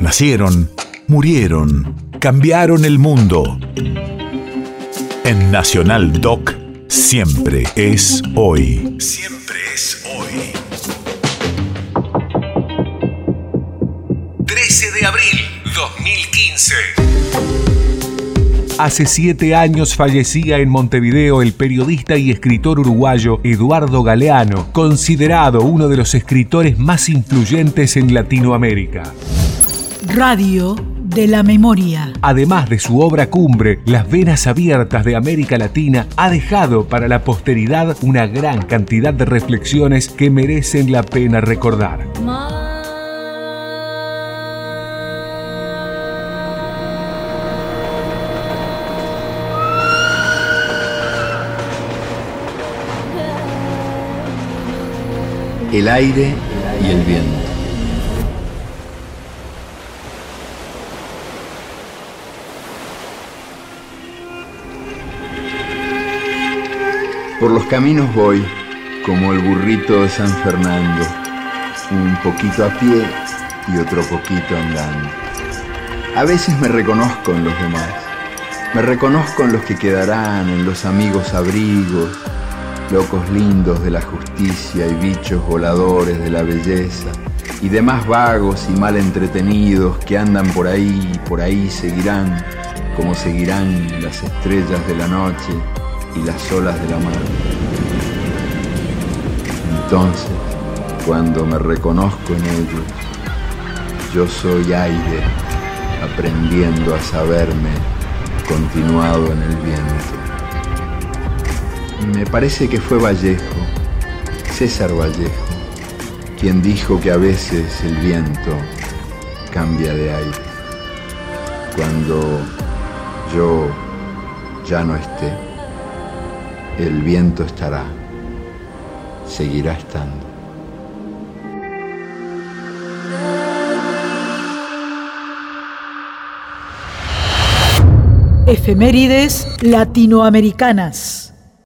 Nacieron, murieron, cambiaron el mundo. En Nacional Doc, siempre es hoy. Siempre es hoy. 13 de abril 2015. Hace siete años fallecía en Montevideo el periodista y escritor uruguayo Eduardo Galeano, considerado uno de los escritores más influyentes en Latinoamérica. Radio de la Memoria. Además de su obra cumbre, Las Venas Abiertas de América Latina, ha dejado para la posteridad una gran cantidad de reflexiones que merecen la pena recordar. el aire y el viento. Por los caminos voy, como el burrito de San Fernando, un poquito a pie y otro poquito andando. A veces me reconozco en los demás, me reconozco en los que quedarán, en los amigos abrigos, locos lindos de la justicia y bichos voladores de la belleza, y demás vagos y mal entretenidos que andan por ahí y por ahí seguirán, como seguirán las estrellas de la noche y las olas de la mar. Entonces, cuando me reconozco en ellos, yo soy aire aprendiendo a saberme continuado en el viento. Me parece que fue Vallejo, César Vallejo, quien dijo que a veces el viento cambia de aire. Cuando yo ya no esté, el viento estará, seguirá estando. Efemérides latinoamericanas.